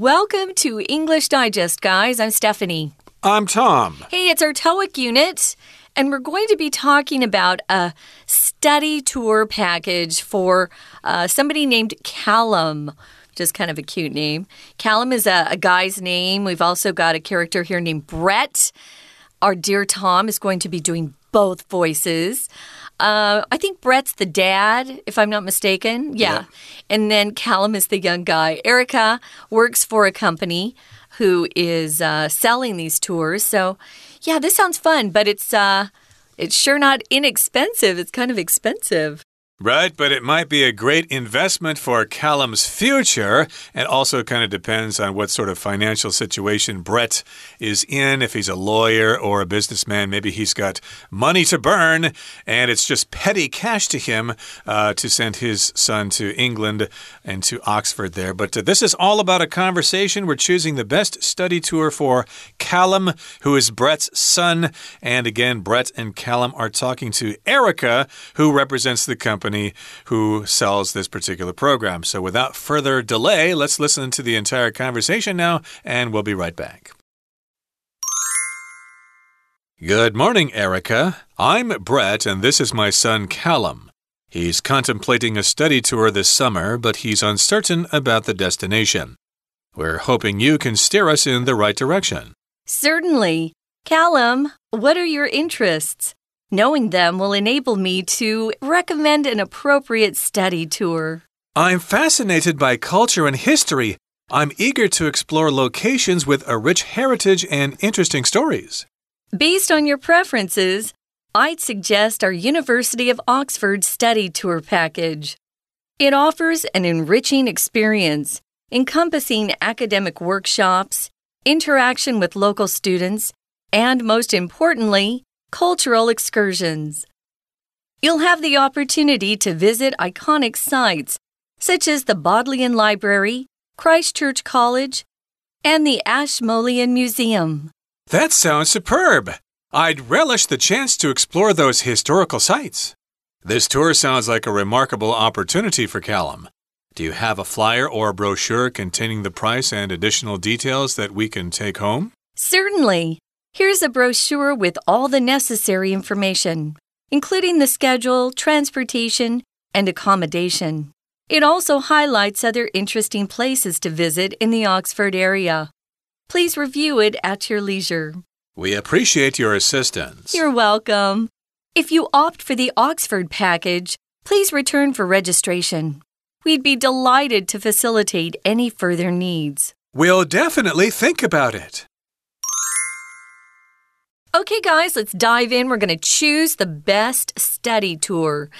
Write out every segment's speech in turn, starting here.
Welcome to English Digest, guys. I'm Stephanie. I'm Tom. Hey, it's our TOEIC unit, and we're going to be talking about a study tour package for uh, somebody named Callum. Just kind of a cute name. Callum is a, a guy's name. We've also got a character here named Brett. Our dear Tom is going to be doing both voices. Uh, I think Brett's the dad, if I'm not mistaken. Yeah. yeah. And then Callum is the young guy. Erica works for a company who is uh, selling these tours. So, yeah, this sounds fun, but it's uh, it's sure not inexpensive. It's kind of expensive. Right, but it might be a great investment for Callum's future. and also kind of depends on what sort of financial situation Brett is in. If he's a lawyer or a businessman, maybe he's got money to burn and it's just petty cash to him uh, to send his son to England and to Oxford there. But uh, this is all about a conversation. We're choosing the best study tour for Callum, who is Brett's son. And again, Brett and Callum are talking to Erica, who represents the company company who sells this particular program. So without further delay, let's listen to the entire conversation now, and we'll be right back. Good morning, Erica. I'm Brett, and this is my son Callum. He's contemplating a study tour this summer, but he's uncertain about the destination. We're hoping you can steer us in the right direction. Certainly. Callum, what are your interests? Knowing them will enable me to recommend an appropriate study tour. I'm fascinated by culture and history. I'm eager to explore locations with a rich heritage and interesting stories. Based on your preferences, I'd suggest our University of Oxford study tour package. It offers an enriching experience encompassing academic workshops, interaction with local students, and most importantly, cultural excursions. You'll have the opportunity to visit iconic sites such as the Bodleian Library, Christ Church College, and the Ashmolean Museum. That sounds superb! I'd relish the chance to explore those historical sites. This tour sounds like a remarkable opportunity for Callum. Do you have a flyer or a brochure containing the price and additional details that we can take home? Certainly. Here's a brochure with all the necessary information, including the schedule, transportation, and accommodation. It also highlights other interesting places to visit in the Oxford area. Please review it at your leisure. We appreciate your assistance. You're welcome. If you opt for the Oxford package, please return for registration. We'd be delighted to facilitate any further needs. We'll definitely think about it. Okay, guys, let's dive in. We're going to choose the best study tour.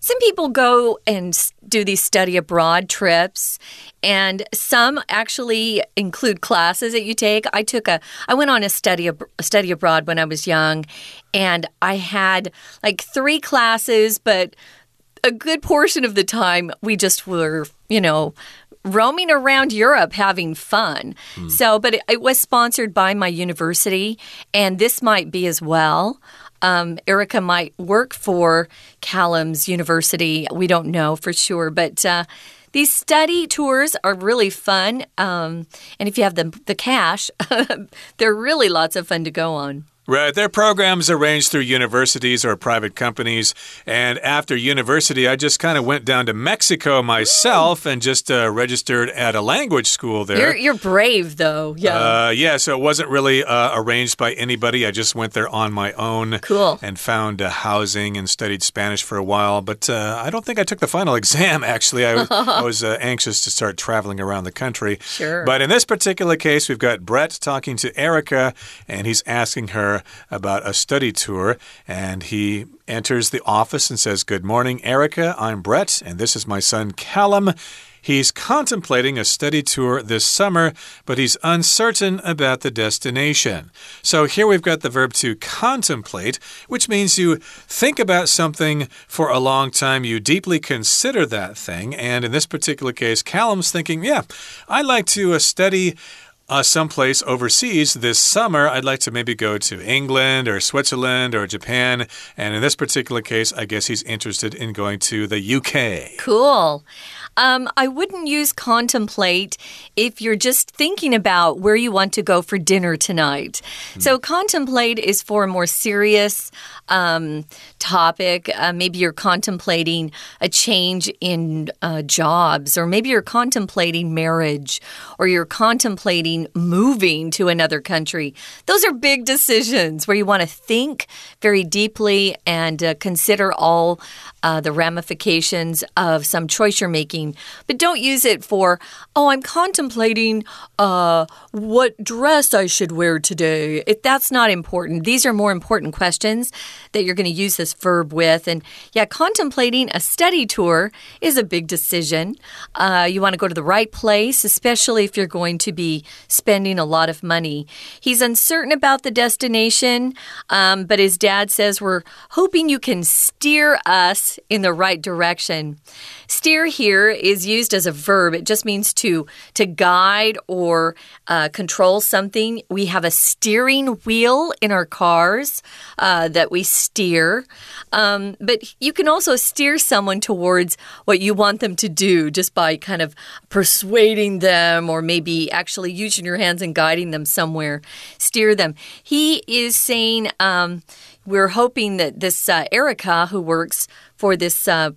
Some people go and do these study abroad trips, and some actually include classes that you take. I took a, I went on a study a study abroad when I was young, and I had like three classes, but a good portion of the time we just were, you know, roaming around Europe having fun. Mm. So, but it, it, was sponsored by my university, and this might be as well. Um, Erica might work for Callum's university. We don't know for sure, but. Uh, these study tours are really fun. Um, and if you have the, the cash, they're really lots of fun to go on. Right. Their programs arranged through universities or private companies. And after university, I just kind of went down to Mexico myself and just uh, registered at a language school there. You're, you're brave, though. Yeah. Uh, yeah. So it wasn't really uh, arranged by anybody. I just went there on my own. Cool. And found uh, housing and studied Spanish for a while. But uh, I don't think I took the final exam, actually. I, I was uh, anxious to start traveling around the country. Sure. But in this particular case, we've got Brett talking to Erica, and he's asking her about a study tour, and he enters the office and says, Good morning, Erica. I'm Brett, and this is my son, Callum. He's contemplating a study tour this summer, but he's uncertain about the destination. So here we've got the verb to contemplate, which means you think about something for a long time, you deeply consider that thing. And in this particular case, Callum's thinking, yeah, I'd like to uh, study uh, someplace overseas this summer, I'd like to maybe go to England or Switzerland or Japan. And in this particular case, I guess he's interested in going to the UK. Cool. Um, I wouldn't use contemplate if you're just thinking about where you want to go for dinner tonight. Mm. So, contemplate is for a more serious um, topic. Uh, maybe you're contemplating a change in uh, jobs, or maybe you're contemplating marriage, or you're contemplating moving to another country. Those are big decisions where you want to think very deeply and uh, consider all uh, the ramifications of some choice you're making, but don't use it for, oh, I'm contemplating uh, what dress I should wear today. If that's not important, these are more important questions that you're going to use this verb with. And yeah, contemplating a study tour is a big decision. Uh, you want to go to the right place, especially if you're going to be spending a lot of money. He's uncertain about the destination, um, but his dad says, We're hoping you can steer us in the right direction. Steer here is used as a verb. It just means to to guide or uh, control something. We have a steering wheel in our cars uh, that we steer, um, but you can also steer someone towards what you want them to do just by kind of persuading them, or maybe actually using your hands and guiding them somewhere. Steer them. He is saying. Um, we're hoping that this uh, Erica, who works for this uh,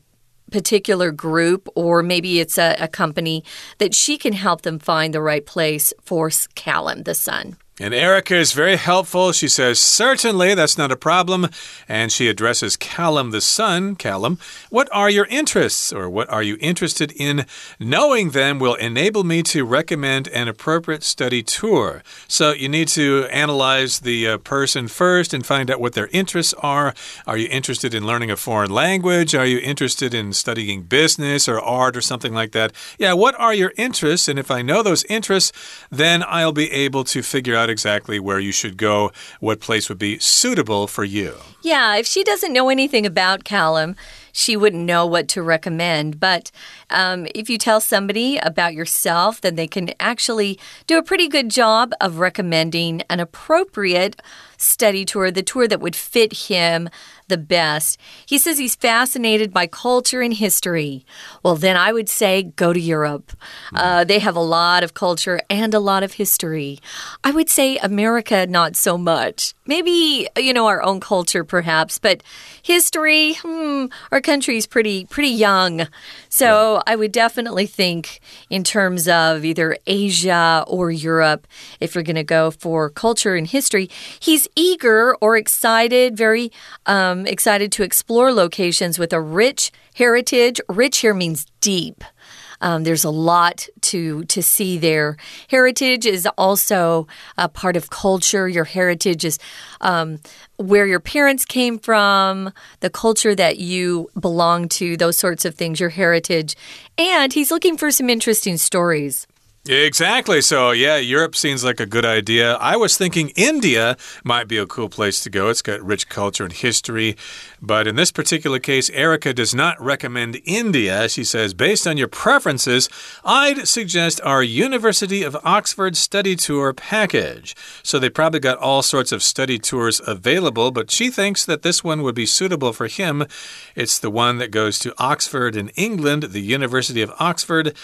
particular group, or maybe it's a, a company, that she can help them find the right place for Callum, the son. And Erica is very helpful. She says, Certainly, that's not a problem. And she addresses Callum, the son. Callum, what are your interests, or what are you interested in? Knowing them will enable me to recommend an appropriate study tour. So you need to analyze the uh, person first and find out what their interests are. Are you interested in learning a foreign language? Are you interested in studying business or art or something like that? Yeah, what are your interests? And if I know those interests, then I'll be able to figure out out exactly where you should go, what place would be suitable for you. Yeah, if she doesn't know anything about Callum, she wouldn't know what to recommend. But um, if you tell somebody about yourself, then they can actually do a pretty good job of recommending an appropriate study tour, the tour that would fit him the best. He says he's fascinated by culture and history. Well, then I would say go to Europe. Hmm. Uh, they have a lot of culture and a lot of history. I would say America, not so much. Maybe, you know, our own culture perhaps, but history, hmm, our country's pretty, pretty young. So I would definitely think in terms of either Asia or Europe if you're going to go for culture and history. He's eager or excited, very um, excited to explore locations with a rich heritage. Rich here means deep. Um, there's a lot to to see there. Heritage is also a part of culture. Your heritage is um, where your parents came from, the culture that you belong to, those sorts of things. Your heritage, and he's looking for some interesting stories. Exactly. So, yeah, Europe seems like a good idea. I was thinking India might be a cool place to go. It's got rich culture and history. But in this particular case, Erica does not recommend India. She says, based on your preferences, I'd suggest our University of Oxford study tour package. So, they probably got all sorts of study tours available, but she thinks that this one would be suitable for him. It's the one that goes to Oxford in England, the University of Oxford.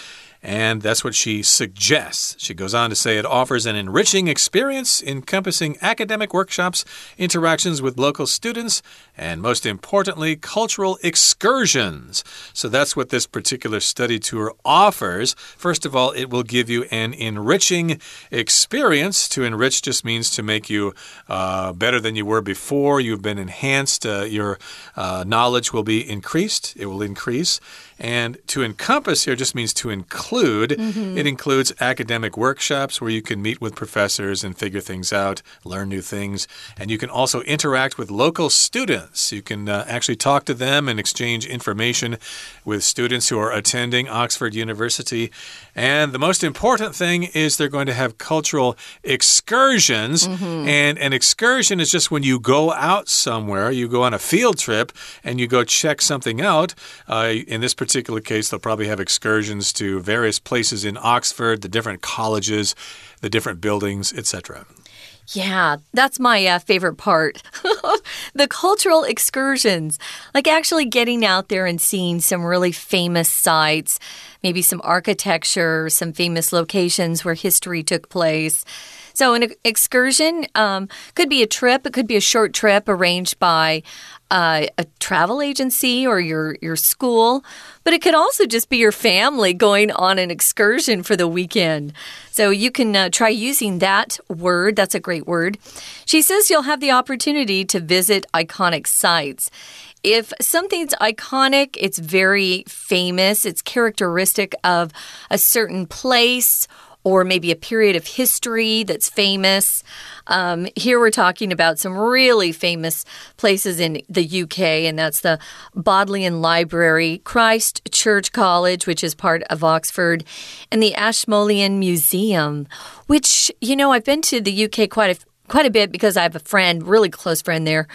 And that's what she suggests. She goes on to say it offers an enriching experience encompassing academic workshops, interactions with local students, and most importantly, cultural excursions. So that's what this particular study tour offers. First of all, it will give you an enriching experience. To enrich just means to make you uh, better than you were before. You've been enhanced, uh, your uh, knowledge will be increased, it will increase. And to encompass here just means to include. Mm -hmm. It includes academic workshops where you can meet with professors and figure things out, learn new things. And you can also interact with local students. You can uh, actually talk to them and exchange information with students who are attending Oxford University. And the most important thing is they're going to have cultural excursions. Mm -hmm. And an excursion is just when you go out somewhere, you go on a field trip and you go check something out. Uh, in this particular case, they'll probably have excursions to various places in Oxford, the different colleges, the different buildings, etc. Yeah, that's my uh, favorite part. the cultural excursions, like actually getting out there and seeing some really famous sites, maybe some architecture, some famous locations where history took place. So, an excursion um, could be a trip, it could be a short trip arranged by uh, a travel agency or your, your school, but it could also just be your family going on an excursion for the weekend. So, you can uh, try using that word. That's a great word. She says you'll have the opportunity to visit iconic sites if something's iconic, it's very famous, it's characteristic of a certain place or maybe a period of history that's famous. Um, here we're talking about some really famous places in the UK, and that's the Bodleian Library, Christ Church College, which is part of Oxford, and the Ashmolean Museum, which, you know, I've been to the UK quite a, quite a bit because I have a friend, really close friend there.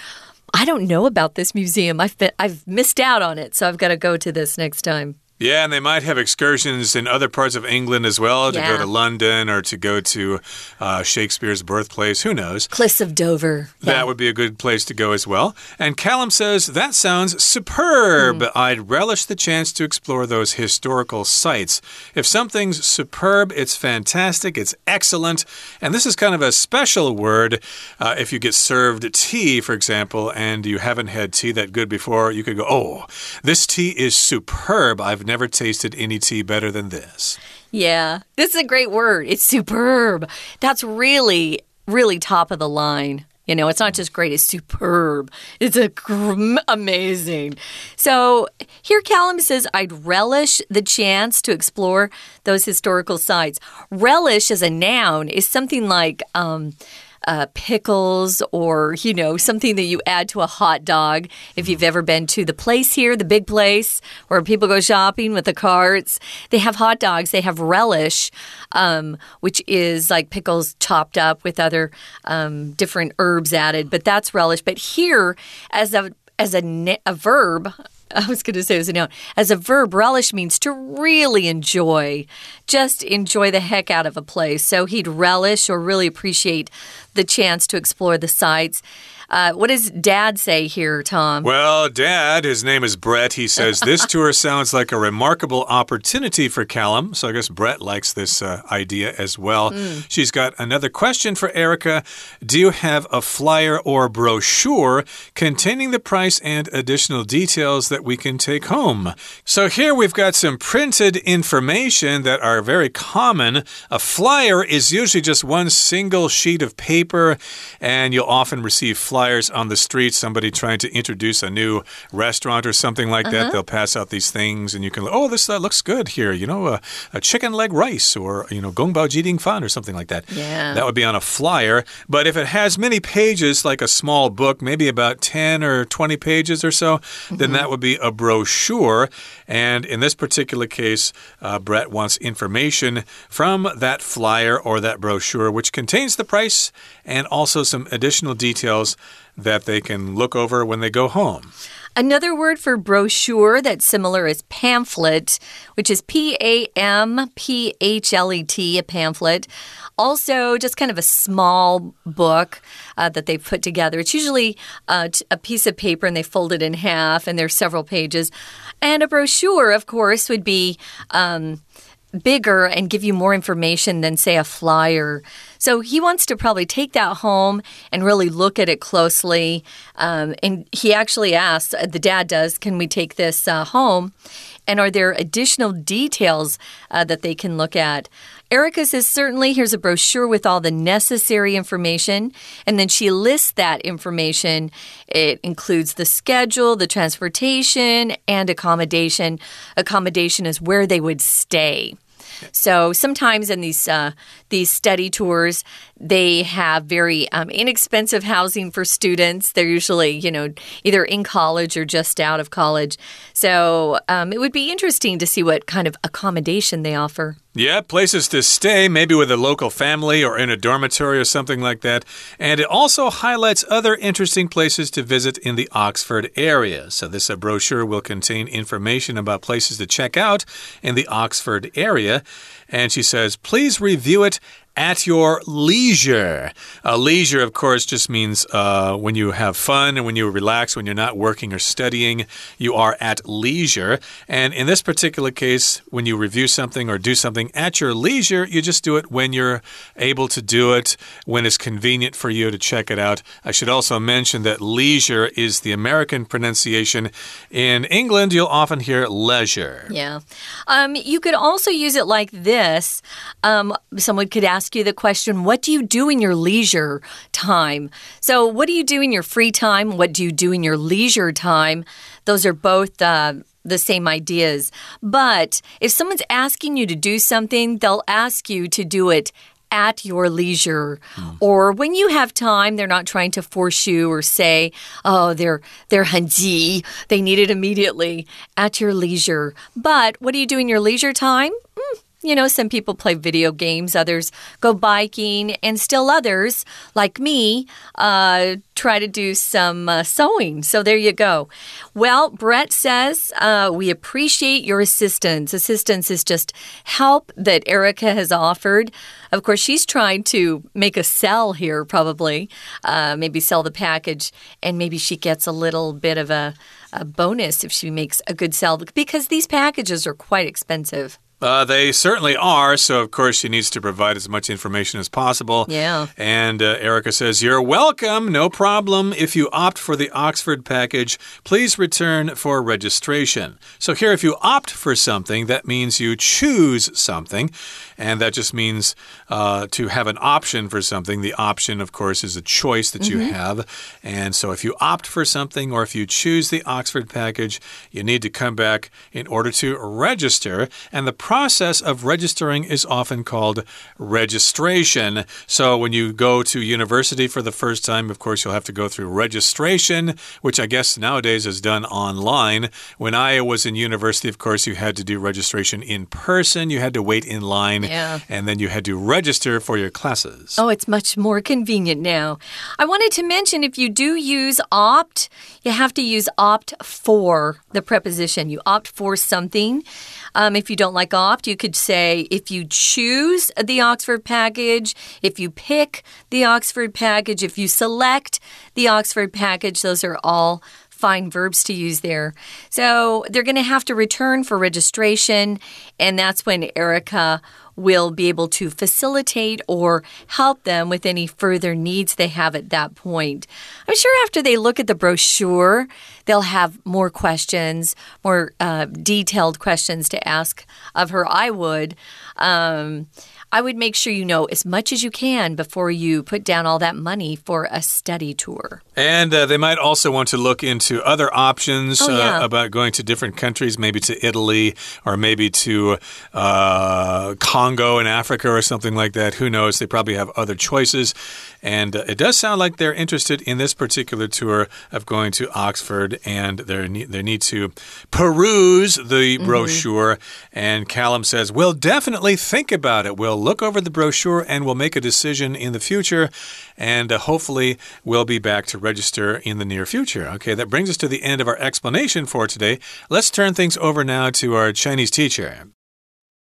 I don't know about this museum. I've been, I've missed out on it, so I've got to go to this next time. Yeah, and they might have excursions in other parts of England as well to Yeah. go to London or to go to uh, Shakespeare's birthplace. Who knows? Cliffs of Dover. Yeah. That would be a good place to go as well. And Callum says, That sounds superb. Hmm. I'd relish the chance to explore those historical sites. If something's superb, it's fantastic, it's excellent. And this is kind of a special word. Uh, if you get served tea, for example, and you haven't had tea that good before, you could go, Oh, this tea is superb. I've never tasted any tea better than this. Yeah, this is a great word. It's superb. That's really, really top of the line. You know, it's not just great, it's superb. It's a amazing. So here Callum says, I'd relish the chance to explore those historical sites. Relish as a noun is something like, um, uh, pickles or, you know, something that you add to a hot dog. If you've ever been to the place here, the big place where people go shopping with the carts, they have hot dogs. They have relish, um, which is like pickles chopped up with other um, different herbs added. But that's relish. But here, as a as a, a verb, I was going to say as a noun. As a verb, relish means to really enjoy, just enjoy the heck out of a place. So he'd relish or really appreciate the chance to explore the sites. Uh, what does Dad say here, Tom? Well, Dad, his name is Brett. He says this tour sounds like a remarkable opportunity for Callum. So I guess Brett likes this uh, idea as well. She's got another question for Erica. Do you have a flyer or brochure containing the price and additional details that we can take home? So here we've got some printed information that are very common. A flyer is usually just one single sheet of paper, and you'll often receive flyers on the street. Somebody trying to introduce a new restaurant or something like that. They'll pass out these things, and you can, oh, this uh, looks good here. You know, a, a chicken leg rice or, you know, gongbao jiding fan or something like that. Yeah. That would be on a flyer. But if it has many pages, like a small book, maybe about 10 or 20 pages or so, then that would be a brochure. And in this particular case, uh, Brett wants information from that flyer or that brochure, which contains the price and also some additional details that they can look over when they go home. Another word for brochure that's similar is pamphlet, which is P A M P H L E T, a pamphlet. Also, just kind of a small book uh, that they put together. It's usually uh, a piece of paper and they fold it in half, and there's several pages. And a brochure, of course, would be. Um, bigger and give you more information than, say, a flyer. So he wants to probably take that home and really look at it closely. Um, and he actually asks, uh, the dad does, can we take this uh, home? And are there additional details uh, that they can look at? Erica says, certainly, here's a brochure with all the necessary information. And then she lists that information. It includes the schedule, the transportation, and accommodation. Accommodation is where they would stay. So sometimes in these uh, these study tours, they have very um, inexpensive housing for students. They're usually, you know, either in college or just out of college. So um, it would be interesting to see what kind of accommodation they offer. Yeah, places to stay, maybe with a local family or in a dormitory or something like that. And it also highlights other interesting places to visit in the Oxford area. So, this uh, brochure will contain information about places to check out in the Oxford area. and she says, please review it at your leisure. Uh, leisure, of course, just means uh, when you have fun and when you relax, when you're not working or studying, you are at leisure. And in this particular case, when you review something or do something at your leisure, you just do it when you're able to do it, when it's convenient for you to check it out. I should also mention that leisure is the American pronunciation. In England, you'll often hear leisure. Yeah. Um, you could also use it like this. Um, someone could ask ask you the question what do you do in your leisure time? So, what do you do in your free time? What do you do in your leisure time? Those are both. Uh, the same ideas. But if someone's asking you to do something, they'll ask you to do it at your leisure mm. or when you have time they're not trying to force you or say oh they're they're hanji they need it immediately at your leisure but what do you do in your leisure time mm, you know, some people play video games, others go biking, and still others, like me, uh, try to do some uh, sewing. So there you go. Well, Brett says, uh, we appreciate your assistance. Assistance is just help that Erica has offered. Of course, she's trying to make a sell here, probably. Uh, maybe sell the package, and maybe she gets a little bit of a, a bonus if she makes a good sell because these packages are quite expensive. Uh, they certainly are. So, of course, she needs to provide as much information as possible. Yeah. And uh, Erica says, You're welcome. No problem. If you opt for the Oxford package, please return for registration. So, here, if you opt for something, that means you choose something. And that just means uh, to have an option for something. The option, of course, is a choice that mm -hmm. you mm-hmm. have. And so, if you opt for something or if you choose the Oxford package, you need to come back in order to register. And the process of registering is often called registration. So when you go to university for the first time, of course, you'll have to go through registration, which I guess nowadays is done online. When I was in university, of course, you had to do registration in person. You had to wait in line, yeah. and then you had to register for your classes. Oh, it's much more convenient now. I wanted to mention if you do use opt, you have to use opt for the preposition. You opt for something. Um, if you don't like opt, you could say if you choose the Oxford package, if you pick the Oxford package, if you select the Oxford package, those are all fine verbs to use there. So they're going to have to return for registration, and that's when Erica will be able to facilitate or help them with any further needs they have at that point. I'm sure after they look at the brochure, they'll have more questions, more uh, detailed questions to ask of her. I would. Um, I would make sure you know as much as you can before you put down all that money for a study tour. And uh, they might also want to look into other options oh, yeah. uh, about going to different countries, maybe to Italy or maybe to uh, Congo in Africa or something like that. Who knows? They probably have other choices. And uh, it does sound like they're interested in this particular tour of going to Oxford and they they need to peruse the mm -hmm. brochure. And Callum says, We'll definitely think about it. We'll look over the brochure and we'll make a decision in the future and uh, hopefully we'll be back to register in the near future. Okay, that brings us to the end of our explanation for today. Let's turn things over now to our Chinese teacher.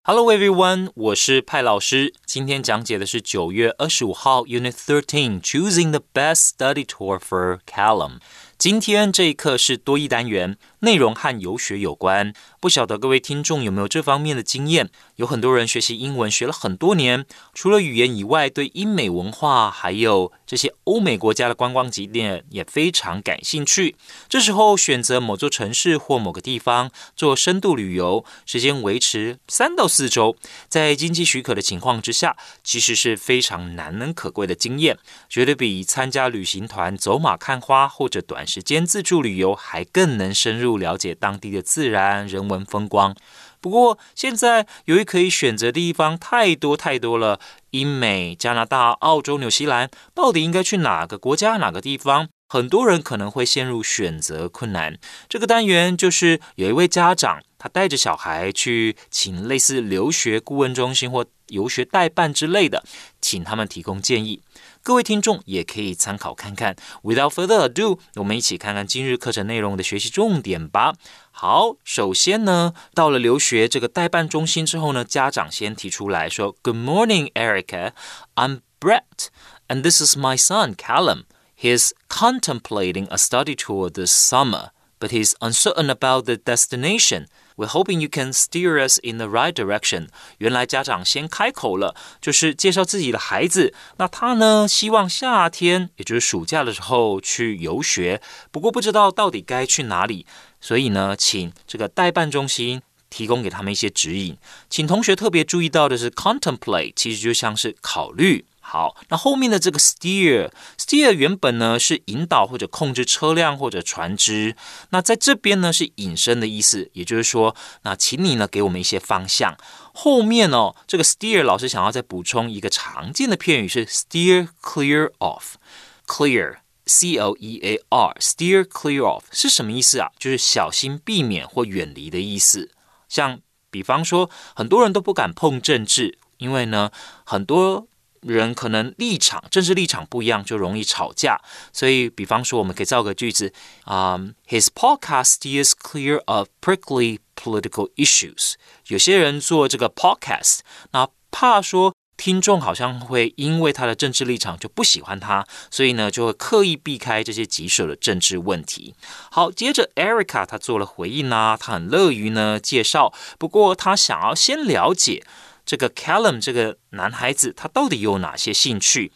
Hello everyone，我是派老师。今天讲解的是九月二十五号 Unit Thirteen Choosing the Best Study Tour for Callum。今天这一课是多益单元，内容和游学有关。不晓得各位听众有没有这方面的经验？有很多人学习英文学了很多年，除了语言以外，对英美文化还有这些欧美国家的观光景点也非常感兴趣。这时候选择某座城市或某个地方做深度旅游，时间维持三到四周，在经济许可的情况之下，其实是非常难能可贵的经验，绝对比参加旅行团走马看花或者短时间自助旅游还更能深入不了解当地的自然人文。风光，不过现在由于可以选择的地方太多太多了，英美、加拿大、澳洲、纽西兰，到底应该去哪个国家、哪个地方？很多人可能会陷入选择困难。这个单元就是有一位家长，他带着小孩去请类似留学顾问中心或。游学代办之类的，请他们提供建议。各位听众也可以参考看看。Without further ado，我们一起看看今日课程内容的学习重点吧。好，首先呢，到了留学这个代办中心之后呢，家长先提出来说：“Good morning, Erica. I'm Brett, and this is my son, Callum. He's contemplating a study tour this summer, but he's uncertain about the destination.” We're hoping you can steer us in the right direction。原来家长先开口了，就是介绍自己的孩子。那他呢，希望夏天，也就是暑假的时候去游学，不过不知道到底该去哪里，所以呢，请这个代办中心提供给他们一些指引。请同学特别注意到的是，contemplate 其实就像是考虑。好，那后面的这个 steer，steer 原本呢是引导或者控制车辆或者船只，那在这边呢是引申的意思，也就是说，那请你呢给我们一些方向。后面哦，这个 steer 老师想要再补充一个常见的片语是 steer clear of，clear c o e a r steer clear of 是什么意思啊？就是小心避免或远离的意思。像比方说，很多人都不敢碰政治，因为呢很多。人可能立场、政治立场不一样，就容易吵架。所以，比方说，我们可以造个句子啊：His podcast is clear of prickly political issues。有些人做这个 podcast，那怕说听众好像会因为他的政治立场就不喜欢他，所以呢，就会刻意避开这些棘手的政治问题。好，接着 Erica 她做了回应呢，她很乐于呢介绍，不过她想要先了解。这个 Callum 这个男孩子，他到底有哪些兴趣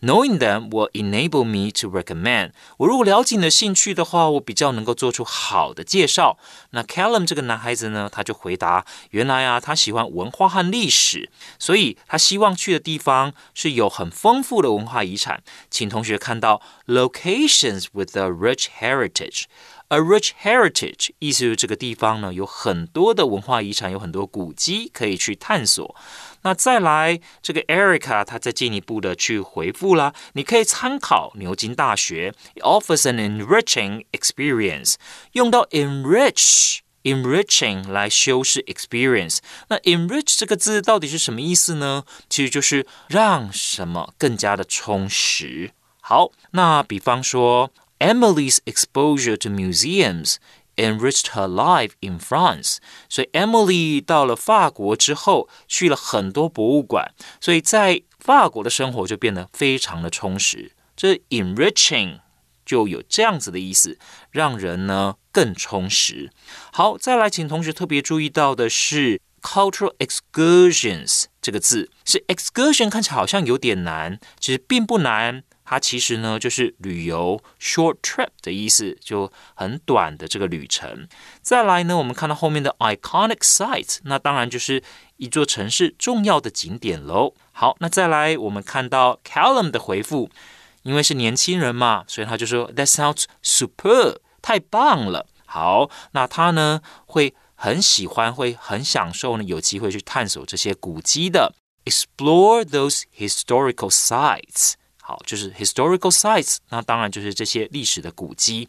？Knowing them will enable me to recommend。我如果了解你的兴趣的话，我比较能够做出好的介绍。那 Callum 这个男孩子呢，他就回答：原来啊，他喜欢文化和历史，所以他希望去的地方是有很丰富的文化遗产。请同学看到 locations with a rich heritage。A rich heritage，意思就是这个地方呢有很多的文化遗产，有很多古迹可以去探索。那再来，这个 Erica 他再进一步的去回复啦，你可以参考牛津大学，offers an enriching experience，用到 enrich，enriching 来修饰 experience。那 enrich 这个字到底是什么意思呢？其实就是让什么更加的充实。好，那比方说。Emily's exposure to museums enriched her life in France。所以 Emily 到了法国之后，去了很多博物馆，所以在法国的生活就变得非常的充实。这 enriching 就有这样子的意思，让人呢更充实。好，再来，请同学特别注意到的是 cultural excursions 这个字，是 excursion 看起来好像有点难，其实并不难。 它其实呢就是旅游 short trip 的意思，就很短的这个旅程。再来呢，我们看到后面的 iconic site，那当然就是一座城市重要的景点喽。好，那再来我们看到 Callum 的回复，因为是年轻人嘛，所以他就说 That sounds super，太棒了。好，那他呢会很喜欢，会很享受呢，有机会去探索这些古迹的，explore those historical sites。 好，就是 historical sites，那当然就是这些历史的古迹。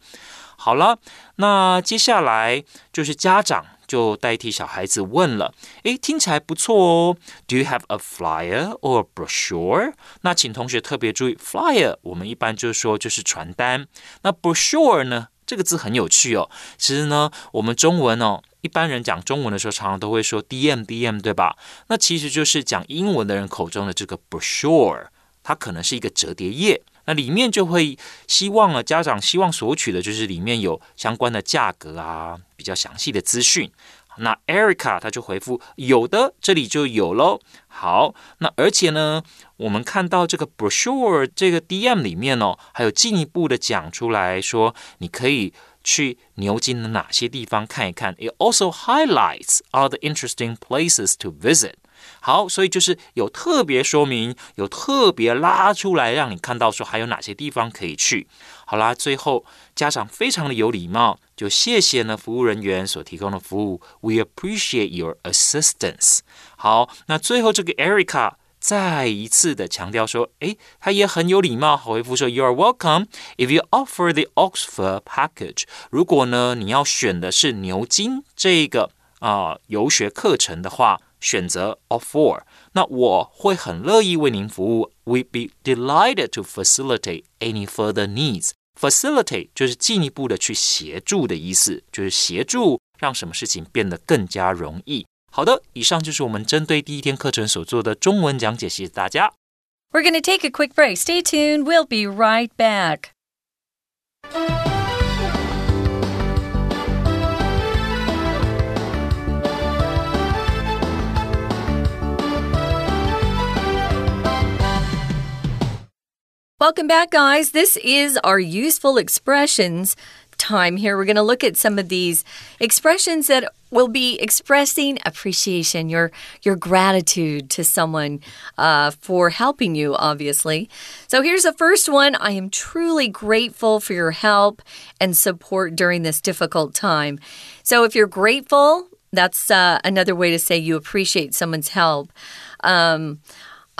好了，那接下来就是家长就代替小孩子问了，诶，听起来不错哦。Do you have a flyer or brochure？那请同学特别注意，flyer 我们一般就是说就是传单。那 brochure 呢，这个字很有趣哦。其实呢，我们中文哦，一般人讲中文的时候，常常都会说 DM DM，对吧？那其实就是讲英文的人口中的这个 brochure。它可能是一个折叠页，那里面就会希望啊，家长希望索取的就是里面有相关的价格啊，比较详细的资讯。那 Erica 他就回复有的，这里就有喽。好，那而且呢，我们看到这个 brochure 这个 DM 里面哦，还有进一步的讲出来说，你可以去牛津的哪些地方看一看。It also highlights other interesting places to visit. 好，所以就是有特别说明，有特别拉出来，让你看到说还有哪些地方可以去。好啦，最后家长非常的有礼貌，就谢谢呢服务人员所提供的服务。We appreciate your assistance。好，那最后这个 Erica 再一次的强调说，诶，他也很有礼貌，回复说 You are welcome if you offer the Oxford package。如果呢你要选的是牛津这个啊游学课程的话。选择 of four， 那我会很乐意为您服务。We'd be delighted to facilitate any further needs. Facilitate 就是进一步的去协助的意思，就是协助让什么事情变得更加容易。好的，以上就是我们针对第一天课程所做的中文讲解，谢谢大家。We're going to take a quick break. Stay tuned. We'll be right back. Welcome back, guys. This is our useful expressions time here. We're going to look at some of these expressions that will be expressing appreciation, your your gratitude to someone uh, for helping you. Obviously, so here's the first one. I am truly grateful for your help and support during this difficult time. So if you're grateful, that's uh, another way to say you appreciate someone's help. Um,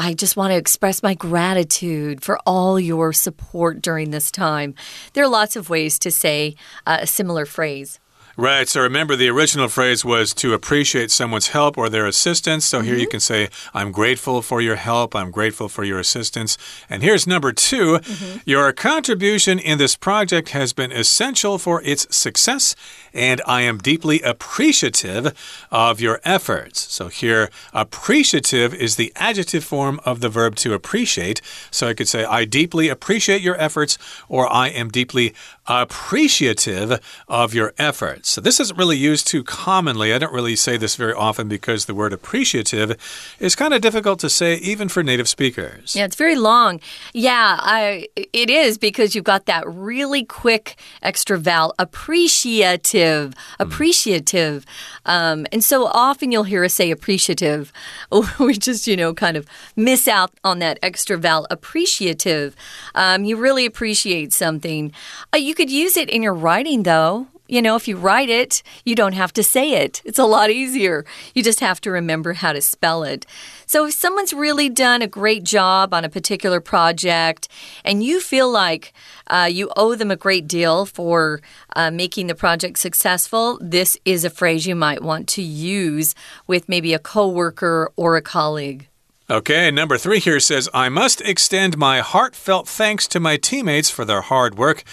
I just want to express my gratitude for all your support during this time. There are lots of ways to say uh, a similar phrase. Right. So remember, the original phrase was to appreciate someone's help or their assistance. So mm -hmm. here you mm-hmm. can say, I'm grateful for your help. I'm grateful for your assistance. And here's number 2 mm -hmm. Your contribution in this project has been essential for its success, and I am deeply appreciative of your efforts. So here, appreciative is the adjective form of the verb to appreciate. So I could say, I deeply appreciate your efforts, or I am deeply appreciative of your efforts. So this isn't really used too commonly. I don't really say this very often because the word appreciative is kind of difficult to say even for native speakers. Yeah, it's very long. Yeah, I, it is because you've got that really quick extra vowel appreciative, appreciative. Mm. Um, and so often you'll hear us say appreciative. we just, you know, kind of miss out on that extra vowel appreciative. Um, you really appreciate something. Uh, you could use it in your writing though. You know, if you write it, you don't have to say it. It's a lot easier. You just have to remember how to spell it. So, if someone's really done a great job on a particular project and you feel like uh, you owe them a great deal for uh, making the project successful, this is a phrase you might want to use with maybe a coworker or a colleague. Okay, number three here says, I must extend my heartfelt thanks to my teammates for their hard work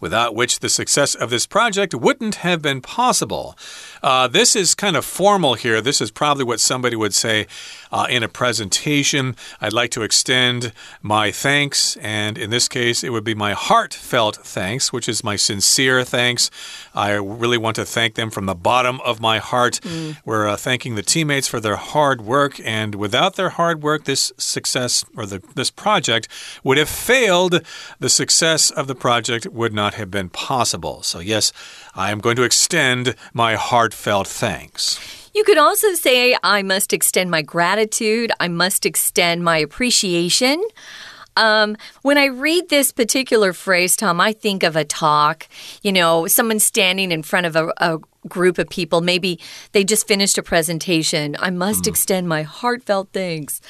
without which the success of this project wouldn't have been possible. Uh, this is kind of formal here. This is probably what somebody would say uh, in a presentation. I'd like to extend my thanks, and in this case, it would be my heartfelt thanks, which is my sincere thanks. I really want to thank them from the bottom of my heart. Mm. We're uh, thanking the teammates for their hard work, and without their hard work, this success or the, this project would have failed. The success of the project would not have been possible. So, yes, I am going to extend my heartfelt thanks. You could also say, I must extend my gratitude, I must extend my appreciation. Um, when I read this particular phrase, Tom, I think of a talk. You know, someone standing in front of a, a group of people. Maybe they just finished a presentation. I must mm. extend my heartfelt thanks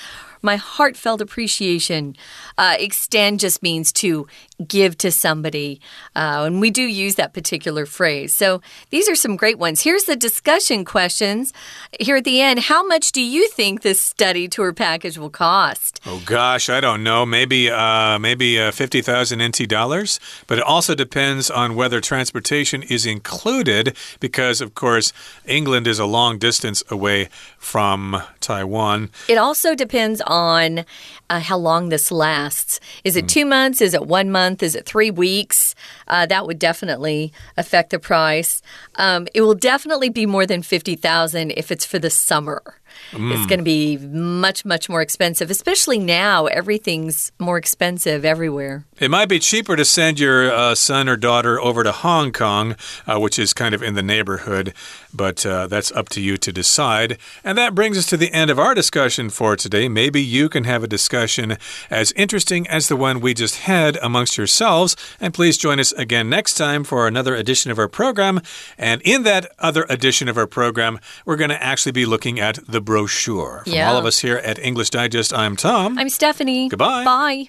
my heartfelt appreciation. Uh, extend just means to give to somebody. Uh, and we do use that particular phrase. So these are some great ones. Here's the discussion questions here at the end. How much do you think this study tour package will cost? Oh gosh, I don't know. Maybe uh, maybe uh, 50,000 NT dollars, but it also depends on whether transportation is included because of course England is a long distance away from Taiwan. It also depends on uh, how long this lasts. Is it mm. two months? Is it one month? Is it three weeks? Uh, that would definitely affect the price. Um, it will definitely be more than 50,000 if it's for the summer. Mm. It's going to be much, much more expensive, especially now. Everything's more expensive everywhere. It might be cheaper to send your uh, son or daughter over to Hong Kong, uh, which is kind of in the neighborhood, but uh, that's up to you to decide. And that brings us to the end of our discussion for today. Maybe you can have a discussion as interesting as the one we just had amongst yourselves. And please join us again next time for another edition of our program. And in that other edition of our program, we're going to actually be looking at the brochure. From yeah. all of us here at English Digest, I'm Tom. I'm Stephanie. Goodbye. Bye.